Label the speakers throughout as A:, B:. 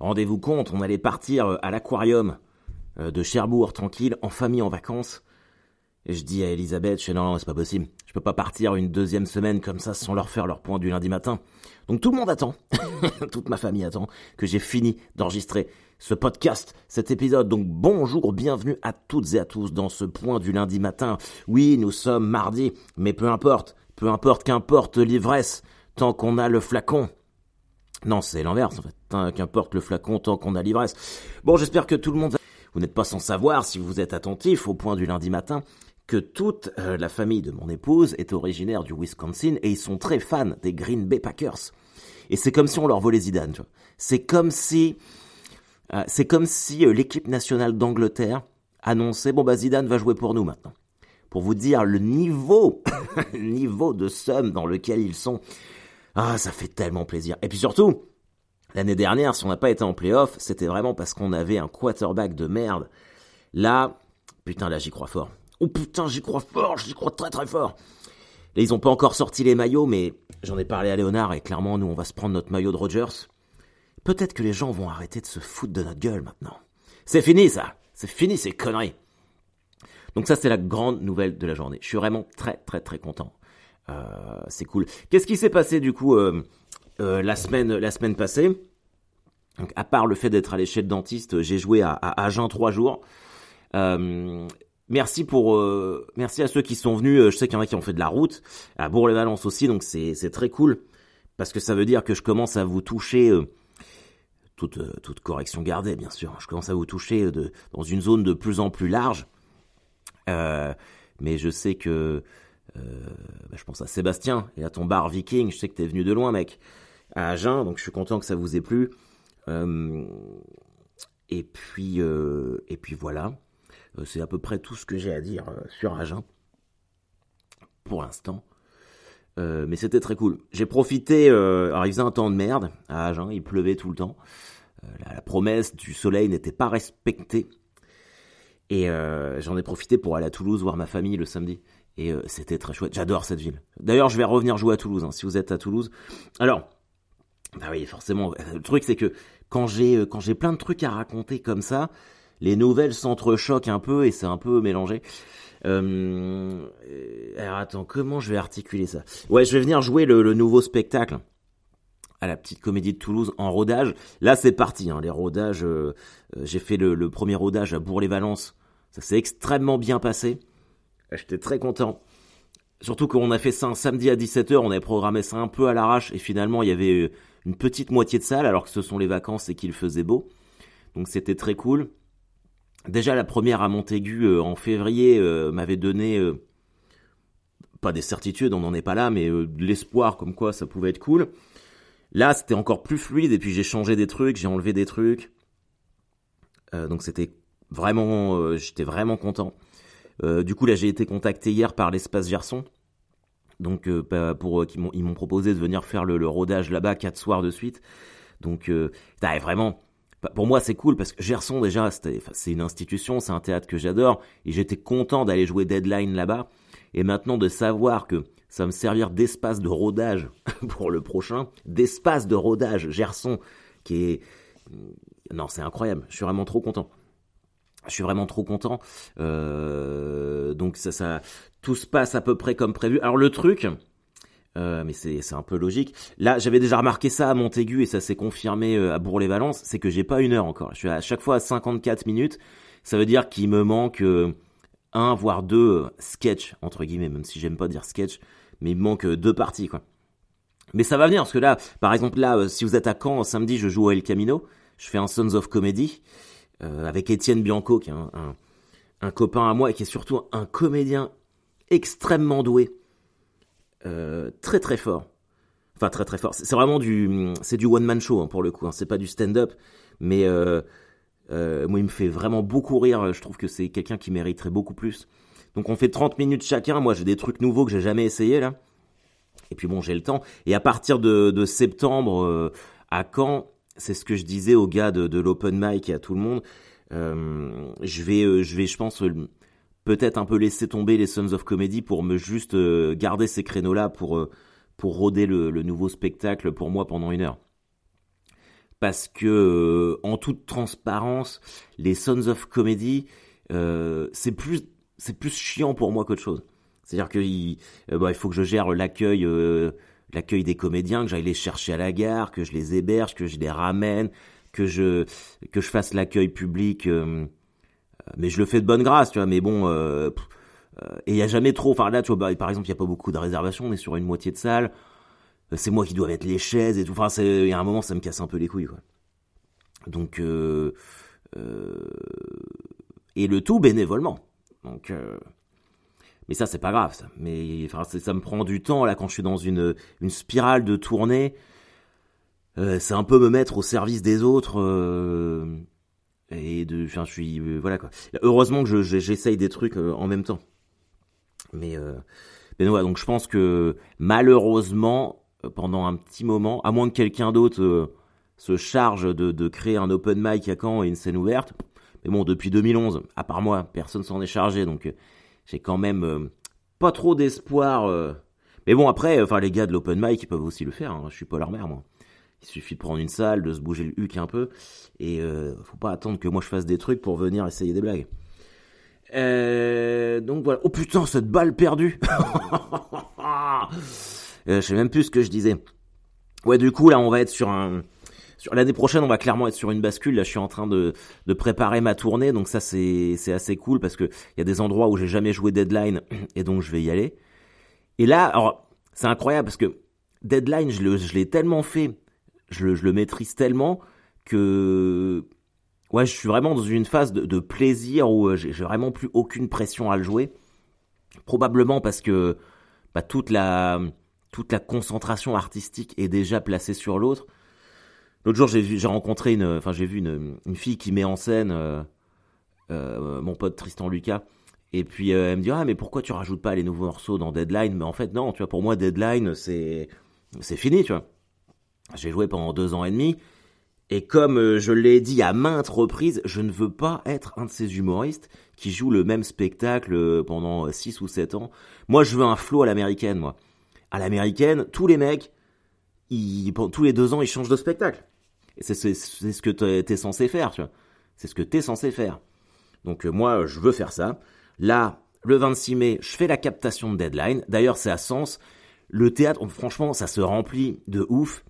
A: Rendez-vous compte, on allait partir euh, à l'aquarium euh, de Cherbourg, tranquille, en famille, en vacances. Et je dis à Elisabeth, je dis non, non c'est pas possible. Je peux pas partir une deuxième semaine comme ça sans leur faire leur point du lundi matin. Donc tout le monde attend, toute ma famille attend que j'ai fini d'enregistrer ce podcast, cet épisode. Donc bonjour, bienvenue à toutes et à tous dans ce point du lundi matin. Oui, nous sommes mardi, mais peu importe, peu importe qu'importe l'ivresse, tant qu'on a le flacon. Non, c'est l'inverse en fait. Qu'importe le flacon tant qu'on a l'ivresse. Bon, j'espère que tout le monde... Vous n'êtes pas sans savoir, si vous êtes attentif au point du lundi matin, que toute euh, la famille de mon épouse est originaire du Wisconsin et ils sont très fans des Green Bay Packers. Et c'est comme si on leur volait Zidane. C'est comme si... Euh, c'est comme si euh, l'équipe nationale d'Angleterre annonçait, bon bah Zidane va jouer pour nous maintenant. Pour vous dire le niveau, niveau de somme dans lequel ils sont. Ah, ça fait tellement plaisir. Et puis surtout, l'année dernière, si on n'a pas été en playoff, c'était vraiment parce qu'on avait un quarterback de merde. Là, putain, là j'y crois fort. Oh putain, j'y crois fort, j'y crois très très fort. Là, ils ont pas encore sorti les maillots, mais j'en ai parlé à Léonard et clairement, nous, on va se prendre notre maillot de Rogers. Peut-être que les gens vont arrêter de se foutre de notre gueule maintenant. C'est fini ça, c'est fini ces conneries. Donc ça, c'est la grande nouvelle de la journée. Je suis vraiment très très très content. Euh, c'est cool. Qu'est-ce qui s'est passé du coup euh, euh, la semaine la semaine passée? Donc à part le fait d'être allé chez le dentiste, j'ai joué à, à trois jours. Merci pour merci à ceux qui sont venus. Je sais qu'il y en a qui ont fait de la route à Bourg-les-Valence aussi, donc c'est très cool parce que ça veut dire que je commence à vous toucher. toute, toute correction gardée, bien sûr. Je commence à vous toucher de, dans une zone de plus en plus large. mais je sais que euh, bah, je pense à Sébastien et à ton bar viking. Je sais que t'es venu de loin, mec, à Agen, donc je suis content que ça vous ait plu. Euh, et puis, euh, et puis voilà. C'est à peu près tout ce que j'ai à dire sur Agen pour l'instant. mais c'était très cool. J'ai profité, alors il faisait un temps de merde à Agen, il pleuvait tout le temps. la, promesse du soleil n'était pas respectée. Et j'en ai profité pour aller à Toulouse voir ma famille le samedi. Et euh, c'était très chouette. J'adore cette ville. D'ailleurs, je vais revenir jouer à Toulouse, hein, si vous êtes à Toulouse. Alors, bah oui, forcément. Le truc, c'est que quand j'ai euh, quand j'ai plein de trucs à raconter comme ça, les nouvelles s'entrechoquent un peu et c'est un peu mélangé. Euh, alors attends, comment je vais articuler ça? Ouais, je vais venir jouer le, nouveau spectacle à la petite comédie de Toulouse en rodage. Là, c'est parti. Hein, les rodages, j'ai fait le, le, premier rodage à Bourg-les-Valences. Ça s'est extrêmement bien passé. J'étais très content. Surtout qu'on a fait ça un samedi à 17h, on avait programmé ça un peu à l'arrache et finalement il y avait euh, une petite moitié de salle alors que ce sont les vacances et qu'il faisait beau. Donc c'était très cool. Déjà la première à Montaigu euh, en février euh, m'avait donné pas des certitudes, on n'en est pas là, mais de l'espoir comme quoi ça pouvait être cool. Là c'était encore plus fluide et puis j'ai changé des trucs, j'ai enlevé des trucs. donc c'était vraiment, j'étais vraiment content. Euh, du coup, là, j'ai été contacté hier par l'espace Gerson. Donc, euh, bah, pour euh, ils m'ont proposé de venir faire le, rodage là-bas quatre soirs de suite. Donc, vraiment, bah, pour moi, c'est cool parce que Gerson, déjà, c'est une institution, c'est un théâtre que j'adore. Et j'étais content d'aller jouer Deadline là-bas. Et maintenant, de savoir que ça va me servir d'espace de rodage pour le prochain, d'espace de rodage Gerson, qui est... Non, c'est incroyable. Je suis vraiment trop content. Je suis vraiment trop content. Euh, donc ça, ça, tout se passe à peu près comme prévu. Alors le truc, euh, mais c'est un peu logique. Là, j'avais déjà remarqué ça à Montaigu et ça s'est confirmé euh, à Bourg-les-Valence, c'est que j'ai pas une heure encore. Je suis à chaque fois à 54 minutes. Ça veut dire qu'il me manque un voire deux sketchs entre guillemets, même si j'aime pas dire sketch, mais il me manque deux parties quoi. Mais ça va venir parce que là, par exemple là, si vous êtes à Caen samedi, je joue à El Camino, je fais un Sons of Comedy. Euh, avec Étienne Bianco, qui est un, copain à moi et qui est surtout un comédien extrêmement doué, euh, très très fort. Enfin très très fort. C'est vraiment du, c'est du one man show hein, pour le coup. Hein. C'est pas du stand-up, mais euh, moi il me fait vraiment beaucoup rire. Je trouve que c'est quelqu'un qui mériterait beaucoup plus. Donc on fait 30 minutes chacun. Moi j'ai des trucs nouveaux que j'ai jamais essayé là. Et puis bon j'ai le temps. Et à partir de, de septembre à Caen, c'est ce que je disais aux gars de, l'open mic et à tout le monde. Euh, je vais, euh, je vais, je pense, euh, peut-être un peu laisser tomber les Sons of Comedy pour me juste garder ces créneaux-là pour pour roder le, nouveau spectacle pour moi pendant une heure. parce que en toute transparence, les Sons of Comedy, c'est plus c'est plus chiant pour moi qu'autre chose. C'est-à-dire qu'il bah, il faut que je gère l'accueil l'accueil des comédiens, que j'aille les chercher à la gare, que je les héberge, que je les ramène, que je que je fasse l'accueil public. mais je le fais de bonne grâce, tu vois. Mais bon, euh, et il y a jamais trop. Enfin là, tu vois, par exemple, il y a pas beaucoup de réservations. On est sur une moitié de salle. Euh, c'est moi qui dois mettre les chaises et tout. Enfin, il y a un moment, ça me casse un peu les couilles. Donc, euh, euh, et le tout bénévolement. Donc, euh, mais ça, c'est pas grave, ça. Mais enfin, ça me prend du temps là quand je suis dans une une spirale de tournée. Euh, c'est un peu me mettre au service des autres et de. Enfin, je suis voilà quoi. Heureusement que j'essaye des trucs en même temps. Mais, euh, mais ouais, donc je pense que malheureusement, euh, pendant un petit moment, à moins que quelqu'un d'autre euh, se charge de, de, créer un open mic à Caen et une scène ouverte, mais bon, depuis 2011, à part moi, personne s'en est chargé, donc j'ai quand même pas trop d'espoir. Mais bon, après, enfin, les gars de l'open mic, ils peuvent aussi le faire. Hein. Je suis pas leur mère, moi. Il suffit de prendre une salle, de se bouger le huc un peu, et euh, faut pas attendre que moi je fasse des trucs pour venir essayer des blagues. Euh, donc voilà. Oh putain, cette balle perdue. euh, je sais même plus ce que je disais. Ouais, du coup là, on va être sur un. L'année prochaine, on va clairement être sur une bascule. Là, je suis en train de, préparer ma tournée, donc ça c'est assez cool parce que il y a des endroits où j'ai jamais joué Deadline et donc je vais y aller. Et là, alors c'est incroyable parce que Deadline, je l'ai tellement fait, je le maîtrise tellement que ouais, je suis vraiment dans une phase de, plaisir où euh, j'ai vraiment plus aucune pression à le jouer. Probablement parce que bah, toute la concentration artistique est déjà placée sur l'autre. L'autre jour, j'ai rencontré une, enfin j'ai vu une, une fille qui met en scène euh, euh, mon pote Tristan Lucas. Et puis elle me dit ah mais pourquoi tu rajoutes pas les nouveaux morceaux dans Deadline? Mais en fait non, tu vois pour moi Deadline c'est c'est fini, tu vois. J'ai joué pendant deux ans et demi. Et comme euh, je l'ai dit à maintes reprises, je ne veux pas être un de ces humoristes qui jouent le même spectacle euh, pendant 6 ou 7 ans. Moi, je veux un flow à l'américaine, moi. À l'américaine, tous les mecs, ils, tous les deux ans, ils changent de spectacle. C'est ce que t'es censé faire, tu vois. C'est ce que t'es censé faire. Donc euh, moi, je veux faire ça. Là, le 26 mai, je fais la captation de Deadline. D'ailleurs, c'est à Sens. Le théâtre, franchement, ça se remplit de ouf.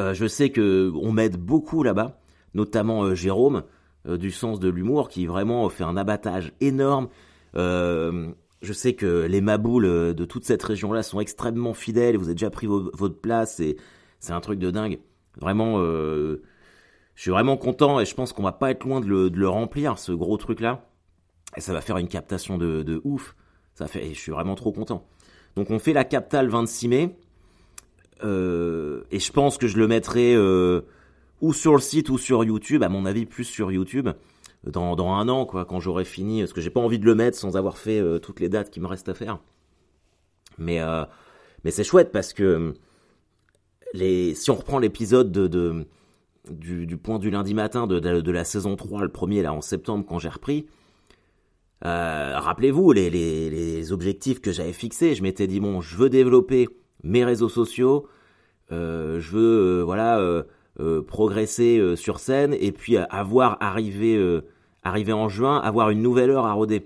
A: Euh, je sais que on m'aide beaucoup là-bas, notamment euh, Jérôme du sens de l'humour qui vraiment fait un abattage énorme. je sais que les maboules de toute cette région-là sont extrêmement fidèles. Vous avez déjà pris votre place et c'est un truc de dingue. Vraiment, je suis vraiment content et je pense qu'on va pas être loin de le, remplir ce gros truc-là. Et ça va faire une captation de, de ouf. Ça fait, je suis vraiment trop content. Donc on fait la capta le 26 mai. Euh, et je pense que je le mettrai euh, ou sur le site ou sur YouTube, à mon avis plus sur YouTube, dans, dans un an, quoi, quand j'aurai fini, parce que j'ai pas envie de le mettre sans avoir fait euh, toutes les dates qui me restent à faire. Mais, mais c'est chouette parce que les, si on reprend l'épisode de, de du, du, point du lundi matin de, de, la saison 3, le premier là en septembre quand j'ai repris, rappelez-vous les, les, les objectifs que j'avais fixés. Je m'étais dit bon, je veux développer mes réseaux sociaux, euh, je veux euh, voilà euh, progresser sur scène et puis avoir arrivé arrivé en juin, avoir une nouvelle heure à roder.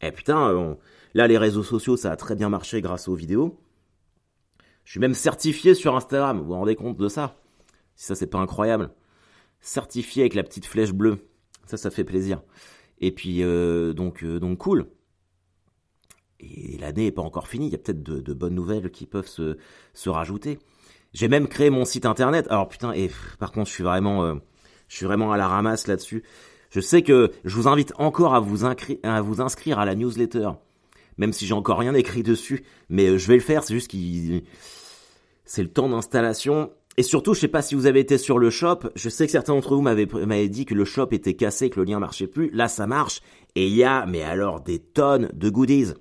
A: Et eh, putain, là les réseaux sociaux ça a très bien marché grâce aux vidéos. Je suis même certifié sur Instagram, vous vous rendez compte de ça? Si ça c'est pas incroyable. Certifié avec la petite flèche bleue. Ça ça fait plaisir. Et puis donc donc cool et l'année n'est pas encore finie, il y a peut-être de, bonnes nouvelles qui peuvent se, se rajouter. J'ai même créé mon site internet. Alors putain, et par contre, je suis vraiment, euh, je suis vraiment à la ramasse là-dessus. Je sais que je vous invite encore à vous inscrire à la newsletter, même si j'ai encore rien écrit dessus, mais euh, je vais le faire. C'est juste qu'il, c'est le temps d'installation. Et surtout, je sais pas si vous avez été sur le shop. Je sais que certains d'entre vous m'avaient dit que le shop était cassé, que le lien marchait plus. Là, ça marche. Et il y a, mais alors, des tonnes de goodies.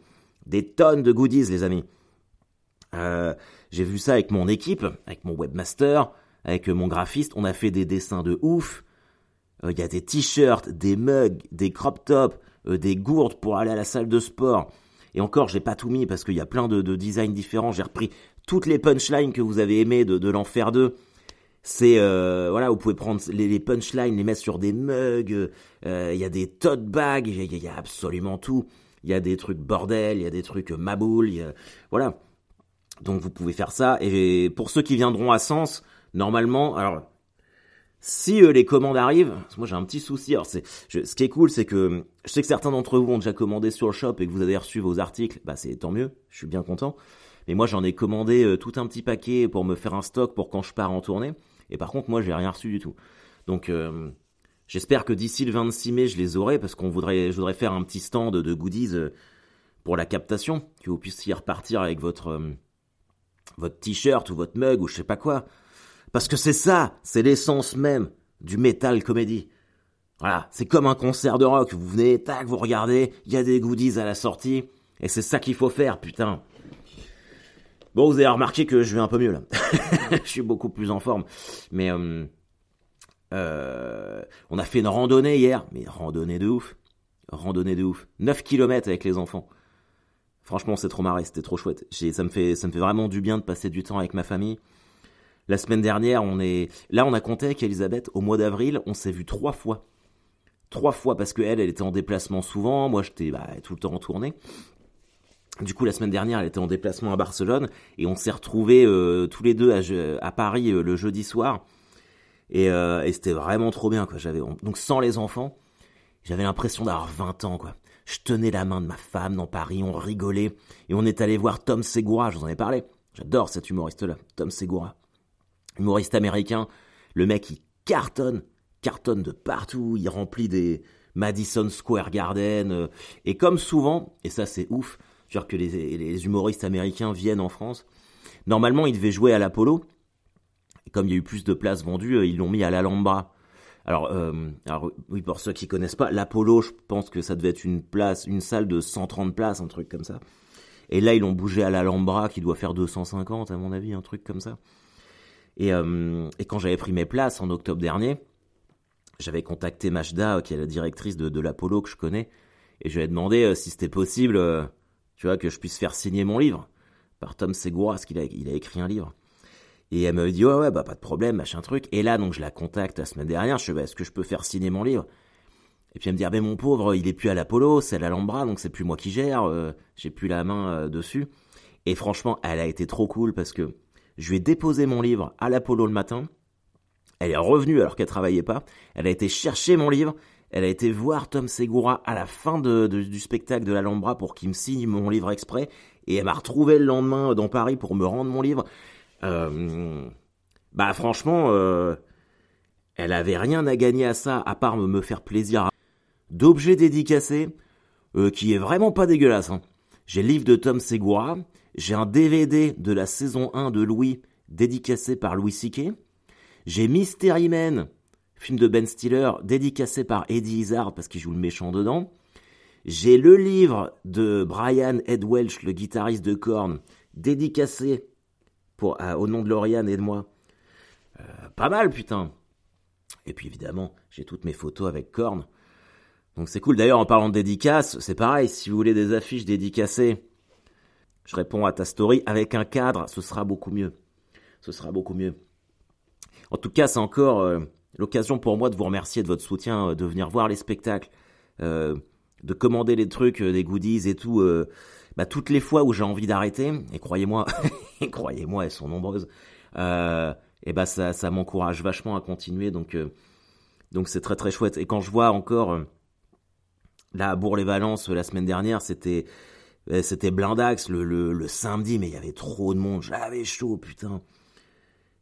A: Des tonnes de goodies, les amis. Euh, j'ai vu ça avec mon équipe, avec mon webmaster, avec mon graphiste. On a fait des dessins de ouf. Euh, il y a des t-shirts, des mugs, des crop tops, euh, des gourdes pour aller à la salle de sport. Et encore, j'ai pas tout mis parce qu'il y a plein de, designs différents. J'ai repris toutes les punchlines que vous avez aimées de, l'enfer 2. C'est euh, voilà, vous pouvez prendre les, punchlines, les mettre sur des mugs. Euh, il y a des tote bags, il y, a absolument tout. Il y a des trucs bordel, il y a des trucs maboule, voilà. Donc vous pouvez faire ça. Et pour ceux qui viendront à Sens, normalement, alors si euh, les commandes arrivent, moi j'ai un petit souci. Alors c'est, ce qui est cool, c'est que je sais que certains d'entre vous ont déjà commandé sur le shop et que vous avez reçu vos articles. Bah c'est tant mieux, je suis bien content. Mais moi j'en ai commandé euh, tout un petit paquet pour me faire un stock pour quand je pars en tournée. Et par contre moi j'ai rien reçu du tout. Donc euh, j'espère que d'ici le 26 mai je les aurai parce qu'on voudrait, je voudrais faire un petit stand de goodies pour la captation, que vous puissiez repartir avec votre votre t-shirt ou votre mug ou je sais pas quoi. Parce que c'est ça, c'est l'essence même du metal comédie. Voilà, c'est comme un concert de rock. Vous venez, tac, vous regardez, il y a des goodies à la sortie, et c'est ça qu'il faut faire, putain. Bon, vous avez remarqué que je vais un peu mieux là. je suis beaucoup plus en forme. Mais euh, euh, on a fait une randonnée hier, mais randonnée de ouf. Randonnée de ouf. 9 km avec les enfants. Franchement, c'est trop marré, c'était trop chouette. Ça me fait, ça me fait vraiment du bien de passer du temps avec ma famille. La semaine dernière, on est, là, on a compté avec Elisabeth. Au mois d'avril, on s'est vu trois fois. Trois fois parce qu'elle, elle était en déplacement souvent. Moi, j'étais bah, tout le temps en tournée. Du coup, la semaine dernière, elle était en déplacement à Barcelone et on s'est retrouvés euh, tous les deux à, Paris euh, le jeudi soir. Et, euh, et c'était vraiment trop bien, quoi. J'avais donc sans les enfants, j'avais l'impression d'avoir 20 ans, quoi. Je tenais la main de ma femme dans Paris, on rigolait, et on est allé voir Tom Segura, je vous en ai parlé. J'adore cet humoriste-là, Tom Segura. Humoriste américain, le mec il cartonne, cartonne de partout, il remplit des Madison Square Garden, euh, et comme souvent, et ça c'est ouf, dire que les, les humoristes américains viennent en France, normalement il devait jouer à l'Apollo, et comme il y a eu plus de places vendues, euh, ils l'ont mis à l'Alhambra. Alors, euh, alors, oui, pour ceux qui connaissent pas, l'Apollo, je pense que ça devait être une place, une salle de 130 places, un truc comme ça. Et là, ils l'ont bougé à l'Alhambra, qui doit faire 250, à mon avis, un truc comme ça. Et, euh, et quand j'avais pris mes places en octobre dernier, j'avais contacté Majda, qui est la directrice de, l'Apollo que je connais, et je lui ai demandé euh, si c'était possible, euh, tu vois, que je puisse faire signer mon livre par Tom Segura, parce qu'il a, écrit un livre. Et elle me dit, ouais, ouais, bah, pas de problème, machin truc. Et là, donc, je la contacte la semaine dernière. Je dis, bah, est-ce que je peux faire signer mon livre? Et puis elle me dit, ah ben mon pauvre, il est plus à l'Apollo, c'est à l'Alhambra, donc c'est plus moi qui gère, j'ai plus la main dessus. Et franchement, elle a été trop cool parce que je lui ai déposé mon livre à l'Apollo le matin. Elle est revenue alors qu'elle travaillait pas. Elle a été chercher mon livre. Elle a été voir Tom Segura à la fin du spectacle de l'Alhambra pour qu'il me signe mon livre exprès. Et elle m'a retrouvé le lendemain dans Paris pour me rendre mon livre. Euh, bah franchement, euh, elle avait rien à gagner à ça, à part me faire plaisir. D'objets dédicacés, euh, qui est vraiment pas dégueulasse. Hein. J'ai le livre de Tom Segura, j'ai un DVD de la saison 1 de Louis, dédicacé par Louis C.K. J'ai Mystery Man, film de Ben Stiller, dédicacé par Eddie Izzard parce qu'il joue le méchant dedans. J'ai le livre de Brian Ed Welch, le guitariste de Korn, dédicacé au nom de Lauriane et de moi. Euh, pas mal, putain. Et puis évidemment, j'ai toutes mes photos avec Korn. Donc c'est cool. D'ailleurs, en parlant de dédicaces, c'est pareil. Si vous voulez des affiches dédicacées, je réponds à ta story avec un cadre. Ce sera beaucoup mieux. Ce sera beaucoup mieux. En tout cas, c'est encore euh, l'occasion pour moi de vous remercier de votre soutien, euh, de venir voir les spectacles, de commander les trucs, des goodies et tout bah, toutes les fois où j'ai envie d'arrêter, et croyez-moi, croyez-moi, elles sont nombreuses, euh, et bah ça, ça m'encourage vachement à continuer, donc euh, donc c'est très très chouette. Et quand je vois encore euh, là à Bourg-les-Valences la semaine dernière, c'était euh, c'était blindax le, le, samedi, mais il y avait trop de monde, j'avais chaud, putain.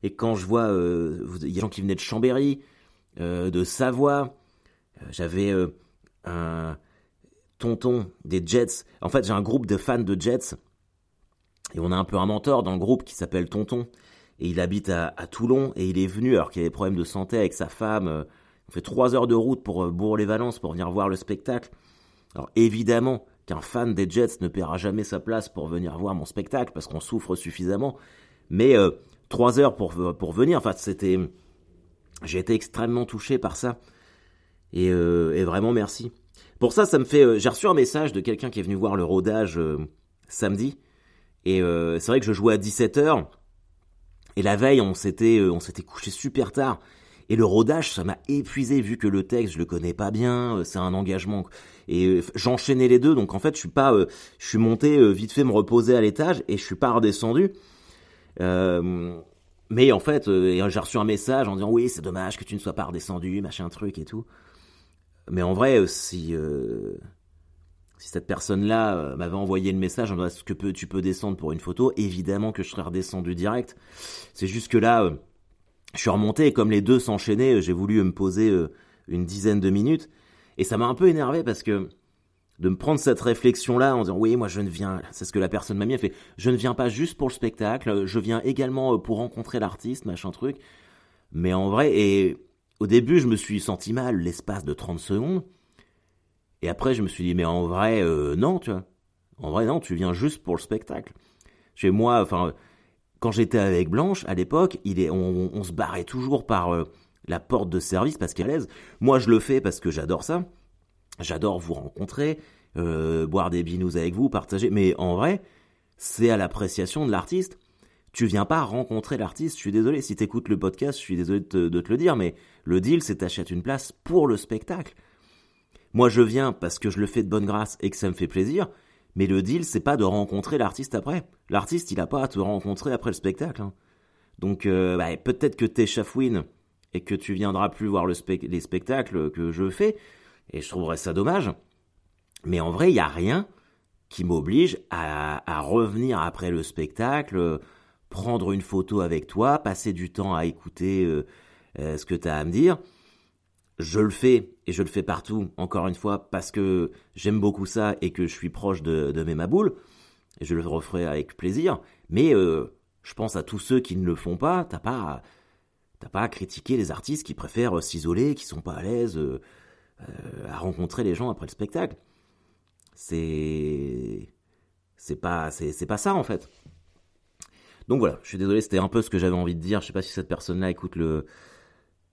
A: Et quand je vois, il y a des gens qui venaient de Chambéry, de Savoie, j'avais un tonton des Jets. En fait, j'ai un groupe de fans de Jets. Et on a un peu un mentor dans le groupe qui s'appelle Tonton. Et il habite à, Toulon. Et il est venu alors qu'il avait des problèmes de santé avec sa femme. Euh, on fait trois heures de route pour euh, Bourg-les-Valences pour venir voir le spectacle. Alors évidemment qu'un fan des Jets ne paiera jamais sa place pour venir voir mon spectacle parce qu'on souffre suffisamment. Mais euh, trois heures pour, pour venir, enfin c'était... J'ai été extrêmement touché par ça. Et, et vraiment merci. Pour ça, ça me fait. Euh, j'ai reçu un message de quelqu'un qui est venu voir le rodage euh, samedi. Et euh, c'est vrai que je jouais à 17h. Et la veille, on s'était, on s'était couché super tard. Et le rodage, ça m'a épuisé vu que le texte, je le connais pas bien, c'est un engagement. Et j'enchaînais les deux, donc en fait, je suis pas, je suis monté vite fait me reposer à l'étage et je suis pas redescendu. mais en fait, j'ai reçu un message en disant oui, c'est dommage que tu ne sois pas redescendu, machin truc et tout. Mais en vrai, si si cette personne-là euh, m'avait envoyé le message en est-ce que tu peux descendre pour une photo, évidemment que je serais redescendu direct. C'est juste que là, euh, je suis remonté et comme les deux s'enchaînaient, euh, j'ai voulu me poser une dizaine de minutes. Et ça m'a un peu énervé parce que de me prendre cette réflexion-là en disant oui, moi je ne viens, c'est ce que la personne m'a mis, elle fait, je ne viens pas juste pour le spectacle, je viens également pour rencontrer l'artiste, machin truc. Mais en vrai, et au début, je me suis senti mal l'espace de 30 secondes. Et après, je me suis dit, mais en vrai, euh, non, tu vois. En vrai, non, tu viens juste pour le spectacle. Chez moi, enfin, quand j'étais avec Blanche, à l'époque, il est, on, se barrait toujours par euh, la porte de service parce qu'elle est l'aise. Moi, je le fais parce que j'adore ça. J'adore vous rencontrer, euh, boire des binous avec vous, partager. Mais en vrai, c'est à l'appréciation de l'artiste. Tu viens pas rencontrer l'artiste. Je suis désolé. Si t'écoutes le podcast, je suis désolé de te, le dire, mais le deal, c'est t'achètes une place pour le spectacle. Moi, je viens parce que je le fais de bonne grâce et que ça me fait plaisir. Mais le deal, c'est pas de rencontrer l'artiste après. L'artiste, il a pas à te rencontrer après le spectacle. Hein. Donc, euh, bah, peut-être que t'es chafouine et que tu viendras plus voir le les spectacles que je fais. Et je trouverais ça dommage. Mais en vrai, il n'y a rien qui m'oblige à, revenir après le spectacle, prendre une photo avec toi, passer du temps à écouter euh, euh, ce que tu as à me dire. Je le fais et je le fais partout, encore une fois, parce que j'aime beaucoup ça et que je suis proche de, mes maboules. Et je le referai avec plaisir. Mais euh, je pense à tous ceux qui ne le font pas. T'as pas, pas à critiquer les artistes qui préfèrent s'isoler, qui sont pas à l'aise euh, à rencontrer les gens après le spectacle. C'est, c'est pas, pas ça en fait. Donc voilà, je suis désolé, c'était un peu ce que j'avais envie de dire. Je sais pas si cette personne-là écoute le,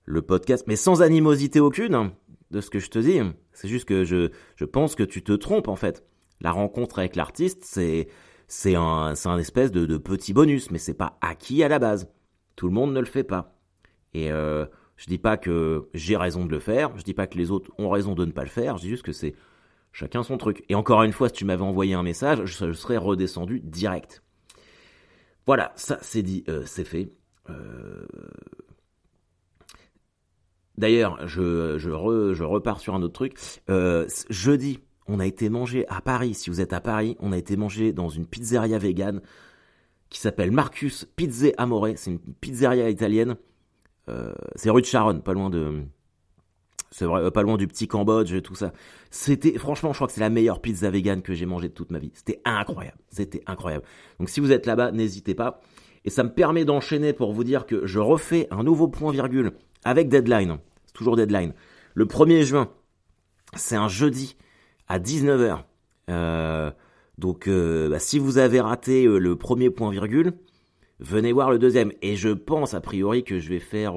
A: le podcast, mais sans animosité aucune de ce que je te dis. C'est juste que je, pense que tu te trompes en fait. La rencontre avec l'artiste, c'est c'est un, espèce de, de, petit bonus, mais c'est pas acquis à la base. Tout le monde ne le fait pas. Et euh, je dis pas que j'ai raison de le faire, je dis pas que les autres ont raison de ne pas le faire, je dis juste que c'est chacun son truc. Et encore une fois, si tu m'avais envoyé un message, je, serais redescendu direct. Voilà, ça c'est dit, euh, c'est fait. Euh, D'ailleurs, je, repars sur un autre truc. Euh, jeudi, on a été manger à Paris. Si vous êtes à Paris, on a été manger dans une pizzeria végane qui s'appelle Marcus Pizze Amore. C'est une pizzeria italienne. Euh, c'est rue de Charonne, pas loin de. C'est vrai, euh, pas loin du petit Cambodge et tout ça. C'était, franchement, je crois que c'est la meilleure pizza végane que j'ai mangée de toute ma vie. C'était incroyable. C'était incroyable. Donc si vous êtes là-bas, n'hésitez pas. Et ça me permet d'enchaîner pour vous dire que je refais un nouveau point virgule avec deadline toujours deadline. Le 1er juin, c'est un jeudi à 19h. Euh, donc euh, bah, si vous avez raté euh, le premier point virgule, venez voir le deuxième. Et je pense a priori que je vais faire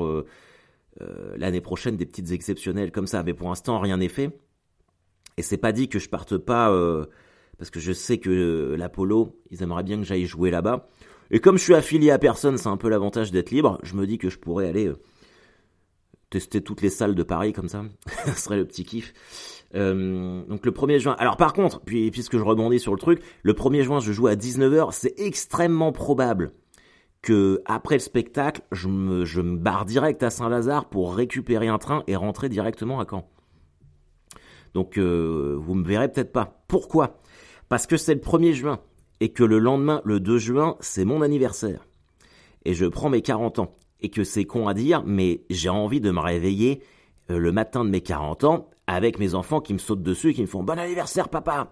A: l'année prochaine des petites exceptionnelles comme ça. Mais pour l'instant, rien n'est fait. Et c'est pas dit que je parte pas parce que je sais que l'Apollo, ils aimeraient bien que j'aille jouer là-bas. Et comme je suis affilié à personne, c'est un peu l'avantage d'être libre. Je me dis que je pourrais aller tester toutes les salles de Paris comme ça. Ce serait le petit kiff. Euh, donc le 1er juin. Alors par contre, puis puisque je rebondis sur le truc, le 1er juin je joue à 19h, c'est extrêmement probable que après le spectacle, je me, je me barre direct à Saint-Lazare pour récupérer un train et rentrer directement à Caen. Donc euh, vous me verrez peut-être pas. Pourquoi? Parce que c'est le 1er juin et que le lendemain, le 2 juin, c'est mon anniversaire. Et je prends mes 40 ans et que c'est con à dire, mais j'ai envie de me réveiller euh, le matin de mes 40 ans avec mes enfants qui me sautent dessus et qui me font bon anniversaire papa.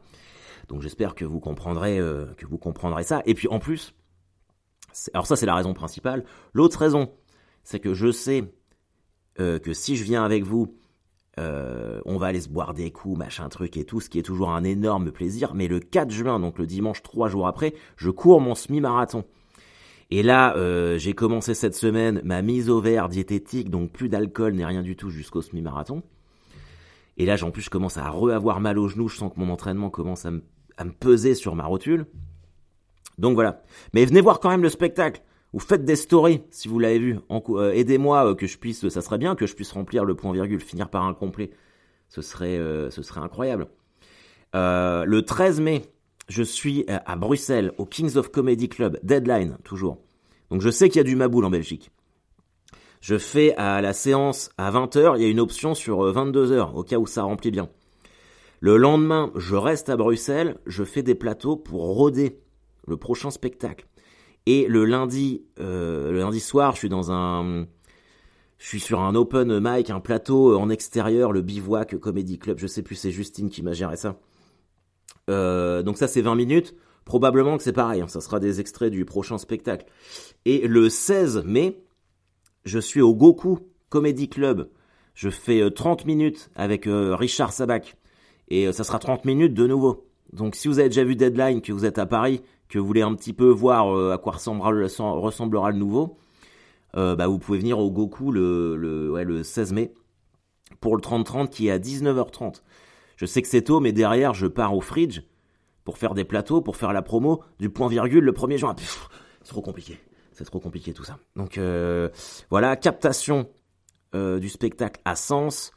A: Donc j'espère que vous comprendrez euh, que vous comprendrez ça. Et puis en plus, alors ça c'est la raison principale. L'autre raison, c'est que je sais euh, que si je viens avec vous, on va aller se boire des coups, machin truc et tout, ce qui est toujours un énorme plaisir. Mais le 4 juin, donc le dimanche, trois jours après, je cours mon semi-marathon. Et là, euh, j'ai commencé cette semaine ma mise au vert diététique, donc plus d'alcool ni rien du tout jusqu'au semi-marathon. Et là, en plus, je commence à re-avoir mal aux genoux, je sens que mon entraînement commence à me, peser sur ma rotule. Donc voilà. Mais venez voir quand même le spectacle. Ou faites des stories si vous l'avez vu. Euh, aidez-moi que je puisse, ça serait bien que je puisse remplir le point virgule, finir par un complet. Ce serait, ce serait incroyable. le 13 mai, je suis à Bruxelles, au Kings of Comedy Club, Deadline, toujours. Donc je sais qu'il y a du Maboul en Belgique. Je fais à la séance à 20h, il y a une option sur 22h, euh, au cas où ça remplit bien. Le lendemain, je reste à Bruxelles, je fais des plateaux pour roder le prochain spectacle. Et le lundi, euh, le lundi soir, je suis dans un, je suis sur un open mic, un plateau en extérieur, le Bivouac Comedy Club. Je sais plus, c'est Justine qui m'a géré ça. Euh, donc ça c'est 20 minutes. Probablement que c'est pareil, hein. ça sera des extraits du prochain spectacle. Et le 16 mai, je suis au Goku Comedy Club. Je fais 30 euh, minutes avec euh, Richard Sabac. Et ça sera 30 minutes de nouveau. Donc si vous avez déjà vu Deadline, que vous êtes à Paris, que vous voulez un petit peu voir à quoi ressemblera le, ressemblera le nouveau, bah vous pouvez venir au Goku le, le, le 16 mai pour le 30-30 qui est à 19h30. Je sais que c'est tôt, mais derrière, je pars au fridge pour faire des plateaux, pour faire la promo du point virgule le 1er juin. C'est trop compliqué. C'est trop compliqué tout ça. Donc euh, voilà, captation euh, du spectacle à Sens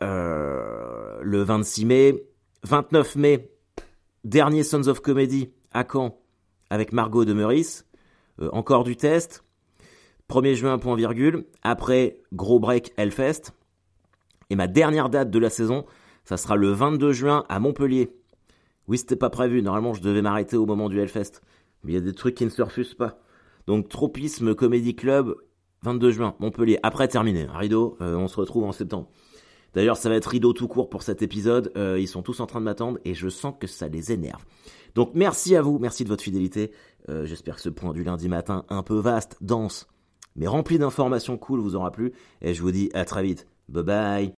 A: euh, le 26 mai. 29 mai, dernier Sons of Comedy à Caen avec Margot de Meurice. encore du test. 1er juin, point virgule. Après, gros break Hellfest. Et ma dernière date de la saison, ça sera le 22 juin à Montpellier. Oui, c'était pas prévu. Normalement, je devais m'arrêter au moment du Hellfest. Mais il y a des trucs qui ne se refusent pas. Donc, Tropisme Comedy Club, 22 juin, Montpellier. Après, terminé. Rideau, euh, on se retrouve en septembre. D'ailleurs, ça va être rideau tout court pour cet épisode. Euh, ils sont tous en train de m'attendre et je sens que ça les énerve. Donc, merci à vous. Merci de votre fidélité. Euh, j'espère que ce point du lundi matin, un peu vaste, dense, mais rempli d'informations cool, vous aura plu. Et je vous dis à très vite. Bye bye.